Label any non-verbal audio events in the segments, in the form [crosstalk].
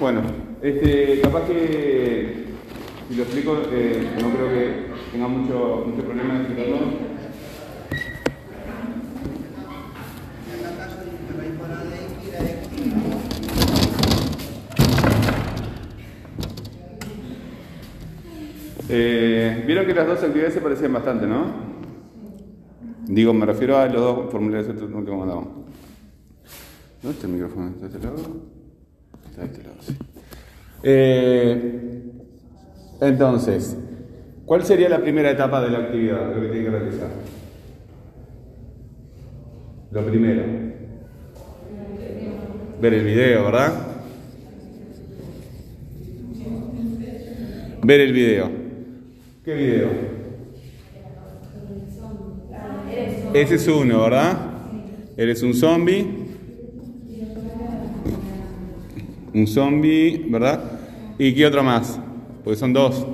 Bueno, este, capaz que si lo explico, eh, no creo que tenga mucho, mucho problema en explicarlo. Eh, Vieron que las dos actividades se parecían bastante, ¿no? Digo, me refiero a los dos formularios que mandamos. ¿Dónde está el micrófono? ¿Está de Eh, entonces, ¿cuál sería la primera etapa de la actividad, lo que tiene que realizar? Lo primero. Ver el video, ¿verdad? Ver el video. ¿Qué video? Ese es uno, ¿verdad? Eres un zombie. Un zombie, ¿verdad? ¿Y qué otro más? Porque son dos.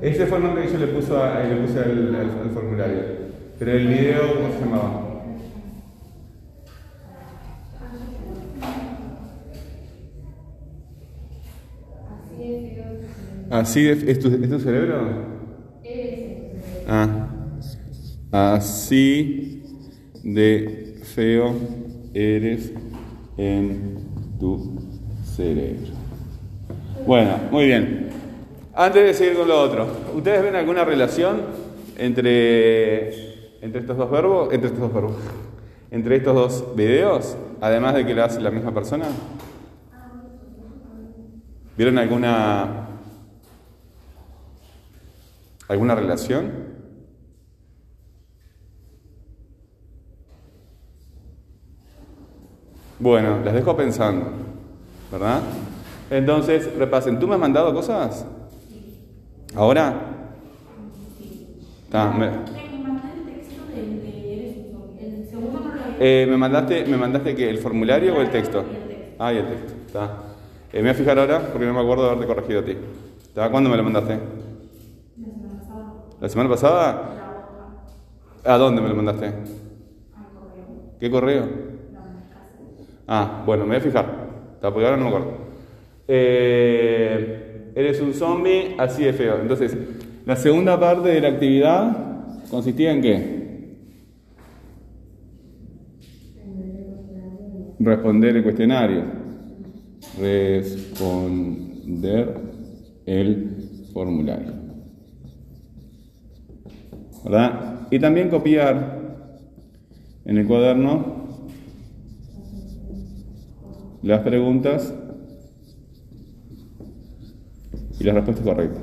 Ese fue el nombre que yo le, puso a- le puse al, al- al formulario. Pero el video, ¿cómo se llamaba? Así de, ¿es, tu, ¿Es tu cerebro? Ah. Así de feo eres en tu cerebro. Bueno, muy bien. Antes de seguir con lo otro, ¿ustedes ven alguna relación entre, entre estos dos verbos? Entre estos dos verbos. [laughs] Entre estos dos videos, además de que lo hace la misma persona. ¿Vieron alguna alguna relación? Bueno, las dejo pensando, ¿verdad? Entonces, repasen. ¿Tú me has mandado cosas? ¿Ahora? Ta, me, eh, ¿me mandaste, ¿Me mandaste que el formulario o el texto? Ah, y el texto. Está. Eh, me voy a fijar ahora porque no me acuerdo de haberte corregido a ti. ¿Está? ¿Cuándo me lo mandaste? ¿La semana pasada? ¿A dónde me lo mandaste? ¿Qué correo? Ah, bueno, me voy a fijar. Porque ahora no me acuerdo. Eres un zombie así de feo. Entonces, la segunda parte de la actividad consistía en qué? Responder el cuestionario. Responder el formulario. ¿Verdad? Y también copiar en el cuaderno las preguntas y las respuestas correctas.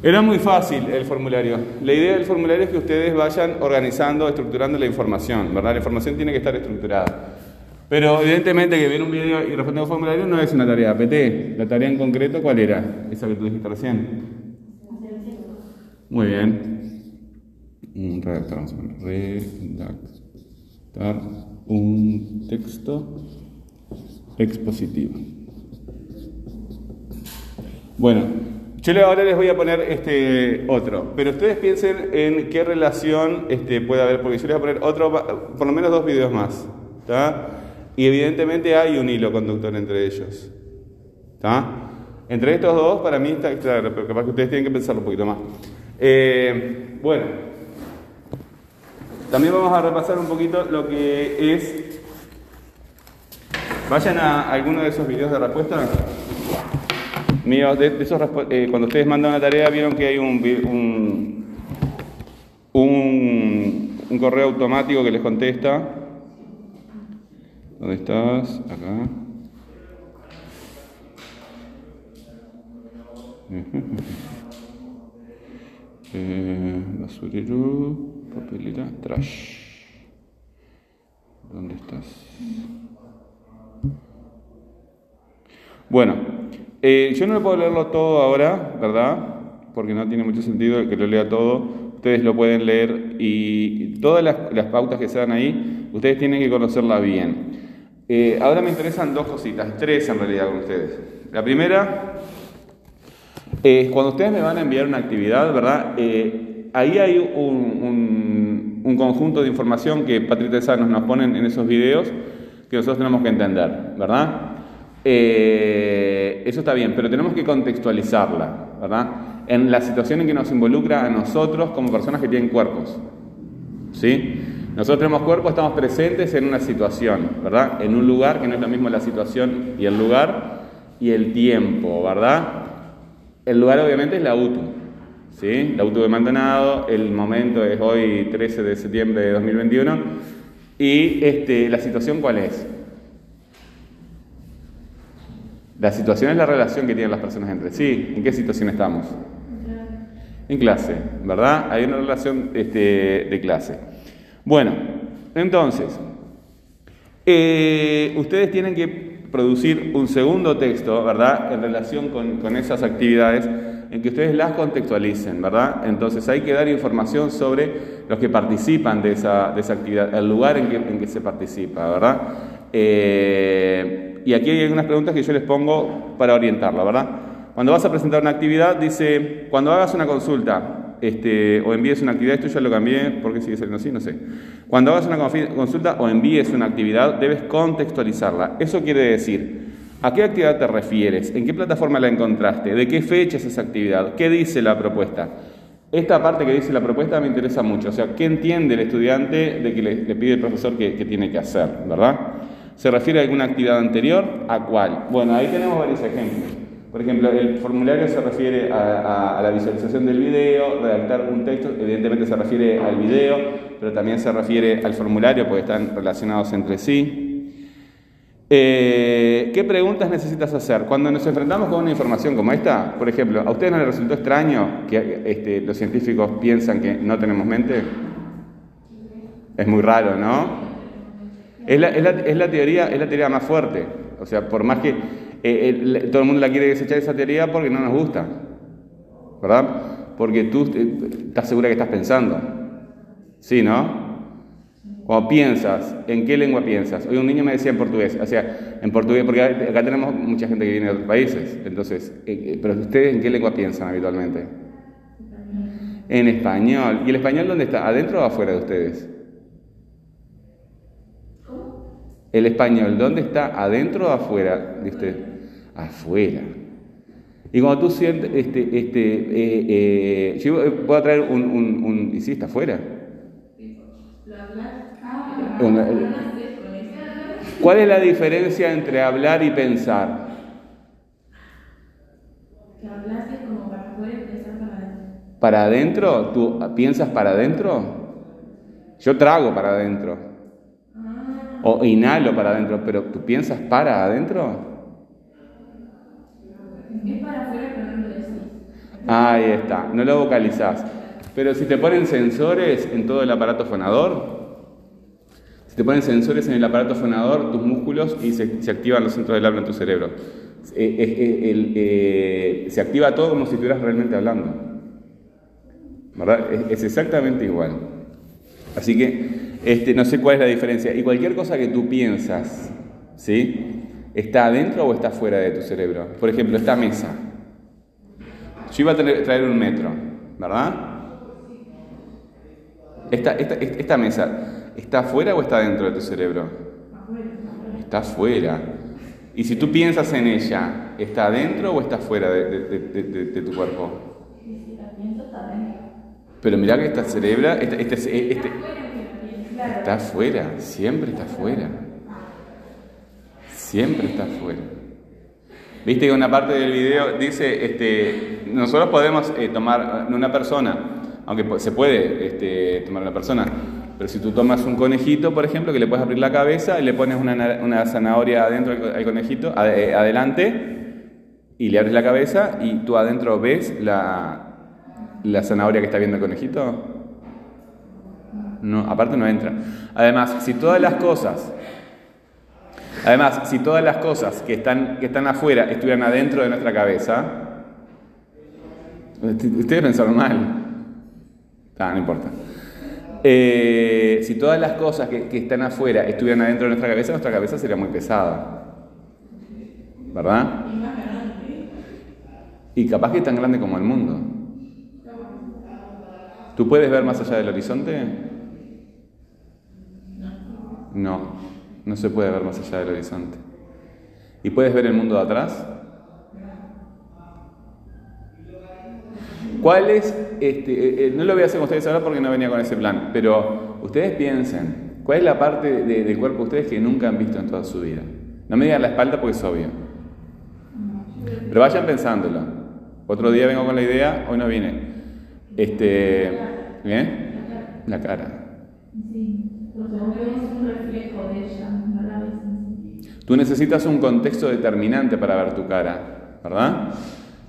Era muy fácil el formulario. La idea del formulario es que ustedes vayan organizando, estructurando la información, ¿verdad? La información tiene que estar estructurada. Pero evidentemente que ver un video y responder un formulario no es una tarea PT. La tarea en concreto, ¿cuál era? Esa que tú dijiste recién. Muy bien. Redactar, redactar un texto expositivo. Bueno, yo ahora les voy a poner este otro, pero ustedes piensen en qué relación este, puede haber, porque yo les voy a poner otro, por lo menos dos videos más, ¿está? Y evidentemente hay un hilo conductor entre ellos, ¿está? Entre estos dos, para mí está claro, pero capaz que ustedes tienen que pensarlo un poquito más. Eh, bueno, también vamos a repasar un poquito lo que es. Vayan a alguno de esos videos de respuesta. Mío, de, esos, eh, cuando ustedes mandan una tarea, vieron que hay un, un, un correo automático que les contesta. ¿Dónde estás? Acá. [laughs] Eh, basurero, papelera, trash. ¿Dónde estás? Bueno, eh, yo no lo puedo leerlo todo ahora, ¿verdad? Porque no tiene mucho sentido que lo lea todo. Ustedes lo pueden leer y todas las, pautas que se dan ahí, ustedes tienen que conocerlas bien. Eh, ahora me interesan dos cositas, tres en realidad con ustedes. La primera Eh, cuando ustedes me van a enviar una actividad, ¿verdad? Ahí hay un, un, conjunto de información que Patrick Tesanos nos ponen en esos videos que nosotros tenemos que entender, ¿verdad? Eh, eso está bien, pero tenemos que contextualizarla, ¿verdad? En la situación en que nos involucra a nosotros como personas que tienen cuerpos, ¿sí? Nosotros tenemos cuerpos, estamos presentes en una situación, ¿verdad? En un lugar que no es lo mismo la situación y el lugar y el tiempo, ¿verdad? El lugar obviamente es la UTU, ¿sí? La UTU de Maldonado, el momento es hoy 13 de septiembre de 2021 y este, la situación cuál es? La situación es la relación que tienen las personas entre sí. ¿En qué situación estamos? En clase, ¿verdad? Hay una relación este, de clase. Bueno, entonces, eh, ustedes tienen que producir un segundo texto, ¿verdad? En relación con, esas actividades, en que ustedes las contextualicen, ¿verdad? Entonces hay que dar información sobre los que participan de esa, de esa actividad, el lugar en que, en que se participa, ¿verdad? Eh, y aquí hay algunas preguntas que yo les pongo para orientarlo, ¿verdad? Cuando vas a presentar una actividad, dice, cuando hagas una consulta, este, o envíes una actividad, esto ya lo cambié, porque sigue saliendo así? No sé. Cuando hagas una consulta o envíes una actividad, debes contextualizarla. Eso quiere decir, ¿a qué actividad te refieres? ¿En qué plataforma la encontraste? ¿De qué fecha es esa actividad? ¿Qué dice la propuesta? Esta parte que dice la propuesta me interesa mucho. O sea, ¿qué entiende el estudiante de que le, pide el profesor que, tiene que hacer? ¿Verdad? ¿Se refiere a alguna actividad anterior? ¿A cuál? Bueno, ahí tenemos varios ejemplos. Por ejemplo, el formulario se refiere a, la visualización del video, redactar un texto, evidentemente se refiere al video, pero también se refiere al formulario porque están relacionados entre sí. Eh, ¿Qué preguntas necesitas hacer? Cuando nos enfrentamos con una información como esta, por ejemplo, ¿a ustedes no les resultó extraño que este, los científicos piensan que no tenemos mente? Es muy raro, ¿no? Es la, es la teoría, es la teoría más fuerte. O sea, por más que eh, todo el mundo la quiere desechar esa teoría porque no nos gusta, ¿verdad? Porque tú eh, estás segura que estás pensando, ¿sí, no? Cuando piensas, ¿en qué lengua piensas? Hoy un niño me decía en portugués, o en portugués, porque acá tenemos mucha gente que viene de otros países, entonces, eh, pero ustedes en qué lengua piensan habitualmente? En español. ¿Y el español dónde está? ¿Adentro o afuera de ustedes? El español, ¿dónde está? ¿Adentro o afuera de usted? Afuera. Y cuando tú sientes, este, este, eh, eh, yo puedo traer un, un, un, y sí, está afuera. ¿Cuál es la diferencia entre hablar y pensar? Que hablas como para afuera y pensar para adentro. ¿Para adentro? ¿Tú piensas para adentro? Yo trago para adentro. O inhalo para adentro, pero ¿tú piensas para adentro? Es para afuera, pero no lo decís. Ahí está, no lo vocalizás. Pero si te ponen sensores en todo el aparato fonador, te ponen sensores en el aparato fonador, tus músculos y se, activan los centros del habla en tu cerebro. Eh, eh, eh, se activa todo como si estuvieras realmente hablando. ¿Verdad? es exactamente igual. Así que este, no sé cuál es la diferencia. Y cualquier cosa que tú piensas, ¿sí? ¿Está adentro o está fuera de tu cerebro? Por ejemplo, esta mesa. Yo iba a traer un metro, ¿verdad? Esta, esta, esta mesa, ¿está fuera o está dentro de tu cerebro? Está fuera. Y si tú piensas en ella, ¿está adentro o está fuera de, tu cuerpo? Pero mira que esta cerebra, este, este, este Está afuera, siempre está afuera. Siempre está afuera. Viste que una parte del video dice, este, nosotros podemos eh, tomar una persona, aunque se puede este, tomar una persona, pero si tú tomas un conejito, por ejemplo, que le puedes abrir la cabeza y le pones una, zanahoria adentro al conejito, eh, adelante, y le abres la cabeza y tú adentro ves la, la zanahoria que está viendo el conejito, no, aparte no entra. Además, si todas las cosas, además, si todas las cosas que están, que están afuera estuvieran adentro de nuestra cabeza, ustedes pensaron mal. Ah, no importa. Eh, si todas las cosas que, que, están afuera estuvieran adentro de nuestra cabeza, nuestra cabeza sería muy pesada. ¿Verdad? Y capaz que es tan grande como el mundo. ¿Tú puedes ver más allá del horizonte? No, no se puede ver más allá del horizonte. ¿Y puedes ver el mundo de atrás? ¿Cuál es, este, eh, eh, no lo voy a hacer con ustedes ahora porque no venía con ese plan, pero ustedes piensen, ¿cuál es la parte del cuerpo de ustedes que nunca han visto en toda su vida? No me digan la espalda porque es obvio. Pero vayan pensándolo. Otro día vengo con la idea, hoy no vine. Este, ¿Bien? La cara. Tú necesitas un contexto determinante para ver tu cara, ¿verdad?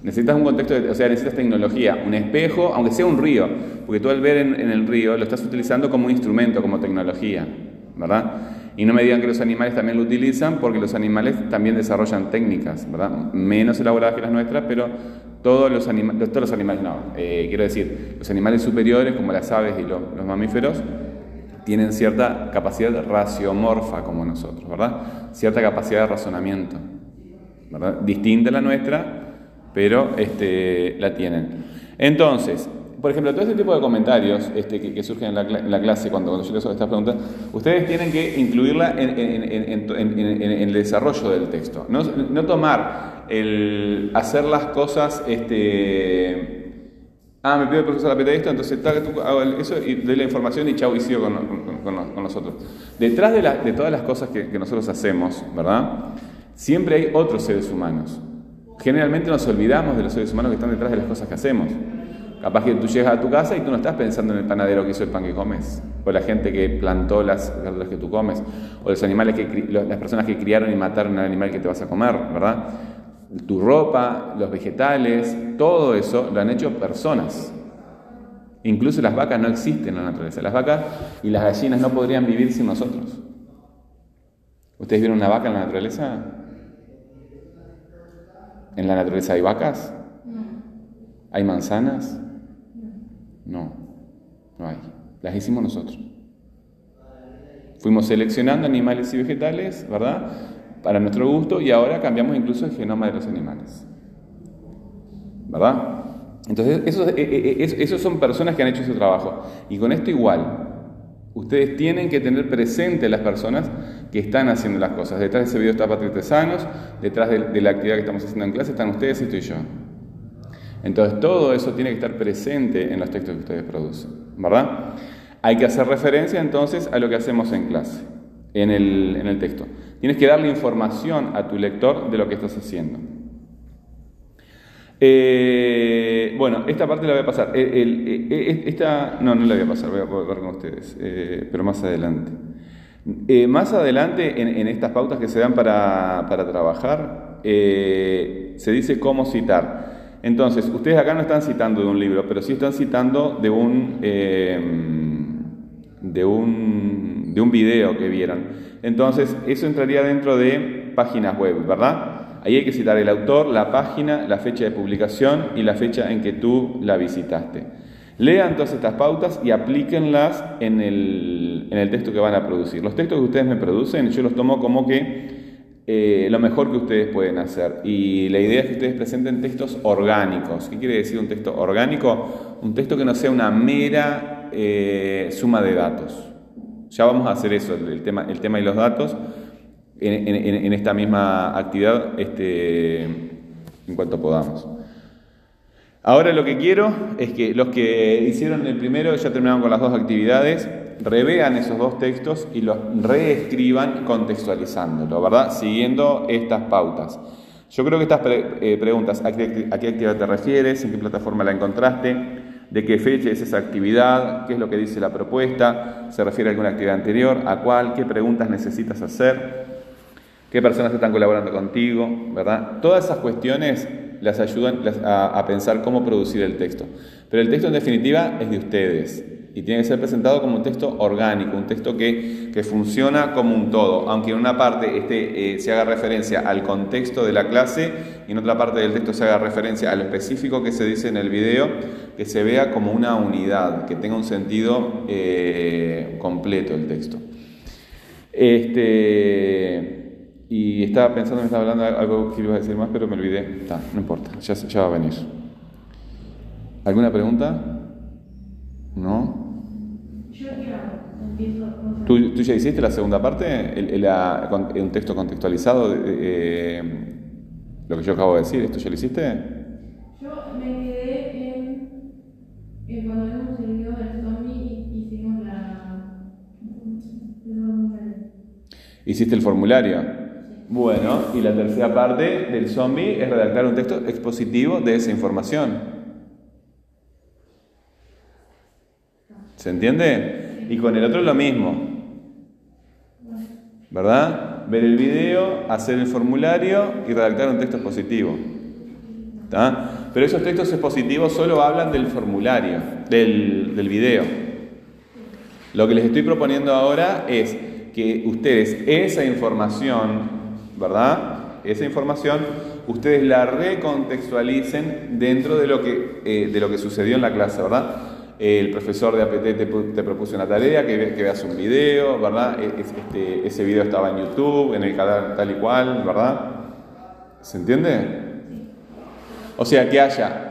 Necesitas un contexto, o sea, necesitas tecnología, un espejo, aunque sea un río, porque tú al ver en, en, el río lo estás utilizando como un instrumento, como tecnología, ¿verdad? Y no me digan que los animales también lo utilizan, porque los animales también desarrollan técnicas, ¿verdad? Menos elaboradas que las nuestras, pero todos los, animales, todos los animales, no, eh, quiero decir, los animales superiores, como las aves y los, los mamíferos, tienen cierta capacidad raciomorfa como nosotros, ¿verdad? Cierta capacidad de razonamiento, ¿verdad? Distinta a la nuestra, pero este, la tienen. Entonces, por ejemplo, todo este tipo de comentarios este, que, surgen en la, clase cuando, cuando yo les hago estas preguntas, ustedes tienen que incluirla en, el desarrollo del texto. No, tomar el hacer las cosas, este, ah, me pide el profesor la esto, entonces tal, hago eso y doy la información y chau y sigo con, nosotros. Detrás de, de, todas las cosas que, que nosotros hacemos, ¿verdad? Siempre hay otros seres humanos. Generalmente nos olvidamos de los seres humanos que están detrás de las cosas que hacemos. Capaz que tú llegas a tu casa y tú no estás pensando en el panadero que hizo el pan que comes, o la gente que plantó las verduras que tú comes, o los animales que las personas que criaron y mataron al animal que te vas a comer, ¿verdad? Tu ropa, los vegetales, todo eso lo han hecho personas. Incluso las vacas no existen en la naturaleza. Las vacas y las gallinas no podrían vivir sin nosotros. ¿Ustedes vieron una vaca en la naturaleza? ¿En la naturaleza hay vacas? ¿Hay manzanas? No, no hay. Las hicimos nosotros. Fuimos seleccionando animales y vegetales, ¿verdad? Para nuestro gusto y ahora cambiamos incluso el genoma de los animales. ¿Verdad? Entonces, esos, eh, eh, eh, esos son personas que han hecho su trabajo. Y con esto igual, Ustedes tienen que tener presente las personas que están haciendo las cosas. Detrás de ese video está Patrick Sanos, detrás de, la actividad que estamos haciendo en clase están ustedes y estoy yo. Entonces todo eso tiene que estar presente en los textos que ustedes producen, ¿verdad? Hay que hacer referencia entonces a lo que hacemos en clase, en el, en el texto. Tienes que darle información a tu lector de lo que estás haciendo. Eh, bueno, esta parte la voy a pasar. esta, no, no la voy a pasar, voy a volver con ustedes, eh, pero más adelante. Eh, más adelante, en, estas pautas que se dan para, trabajar, se dice cómo citar. Entonces, ustedes acá no están citando de un libro, pero sí están citando de un, de un, de un video que vieron. Entonces, eso entraría dentro de páginas web, ¿verdad? Ahí hay que citar el autor, la página, la fecha de publicación y la fecha en que tú la visitaste. Lean todas estas pautas y aplíquenlas en el, en el texto que van a producir. Los textos que ustedes me producen, yo los tomo como que eh, lo mejor que ustedes pueden hacer. Y la idea es que ustedes presenten textos orgánicos. ¿Qué quiere decir un texto orgánico? Un texto que no sea una mera eh, suma de datos. Ya vamos a hacer eso, tema, el tema y los datos en, esta misma actividad este, en cuanto podamos. Ahora lo que quiero es que los que hicieron el primero, ya terminaron con las dos actividades, revean esos dos textos y los reescriban contextualizándolo, ¿verdad? Siguiendo estas pautas. Yo creo que estas eh, preguntas, ¿a qué, ¿a qué actividad te refieres? ¿En qué plataforma la encontraste? ¿De qué fecha es esa actividad? ¿Qué es lo que dice la propuesta? ¿Se refiere a alguna actividad anterior? ¿A cuál? ¿Qué preguntas necesitas hacer? Qué personas están colaborando contigo, ¿verdad? Todas esas cuestiones las ayudan a, pensar cómo producir el texto. Pero el texto en definitiva es de ustedes y tiene que ser presentado como un texto orgánico, un texto que, funciona como un todo, aunque en una parte este, se haga referencia al contexto de la clase y en otra parte del texto se haga referencia a lo específico que se dice en el video, que se vea como una unidad, que tenga un sentido eh, completo el texto. Este, Y estaba pensando, me estaba hablando de algo que iba a decir más, pero me olvidé. Está, no importa, ya, ya va a venir. ¿Alguna pregunta? ¿No? Yo ya empiezo con... ¿Tú, tú ya hiciste la segunda parte? El- el- la- con- un texto contextualizado de, de, eh, lo que yo acabo de decir. ¿Esto ya lo hiciste? Yo me quedé en, en cuando vimos el video del zombie y hicimos la... ¿Hiciste el formulario? Bueno, y la tercera parte del zombie es redactar un texto expositivo de esa información. ¿Se entiende? Y con el otro es lo mismo. ¿Verdad? Ver el video, hacer el formulario y redactar un texto expositivo. ¿Está? Pero esos textos expositivos solo hablan del formulario, del, del video. Lo que les estoy proponiendo ahora es que ustedes esa información, ¿verdad? Esa información, ustedes la recontextualicen dentro de lo que, eh, de lo que sucedió en la clase, ¿verdad? El profesor de APT te, pu- te propuso una tarea, que, que veas un video, ¿verdad? E- es- este, ese video estaba en YouTube, en el canal tal y cual, ¿verdad? ¿Se entiende? O sea, que haya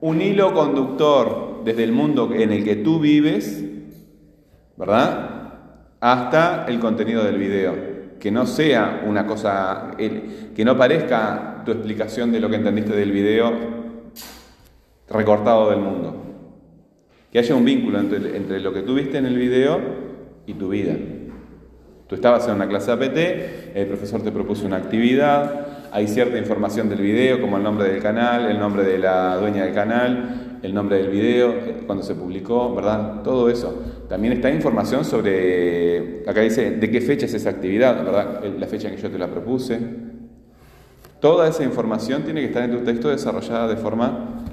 un hilo conductor desde el mundo en el que tú vives, ¿verdad? Hasta el contenido del video. Que no sea una cosa, que no parezca tu explicación de lo que entendiste del video recortado del mundo. Que haya un vínculo entre, lo que tú viste en el video y tu vida. Tú estabas en una clase APT, el profesor te propuso una actividad, hay cierta información del video, como el nombre del canal, el nombre de la dueña del canal, el nombre del video, eh, cuando se publicó, ¿verdad? Todo eso. También está información sobre, acá dice, de qué fecha es esa actividad, ¿verdad? La fecha en que yo te la propuse. Toda esa información tiene que estar en tu texto desarrollada de forma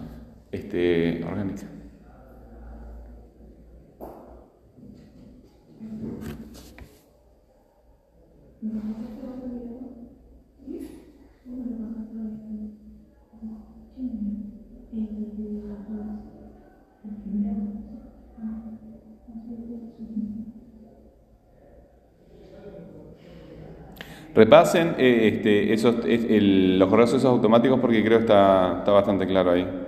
este, orgánica. Repasen eh, este, esos, los correos esos automáticos porque creo que está, está bastante claro ahí.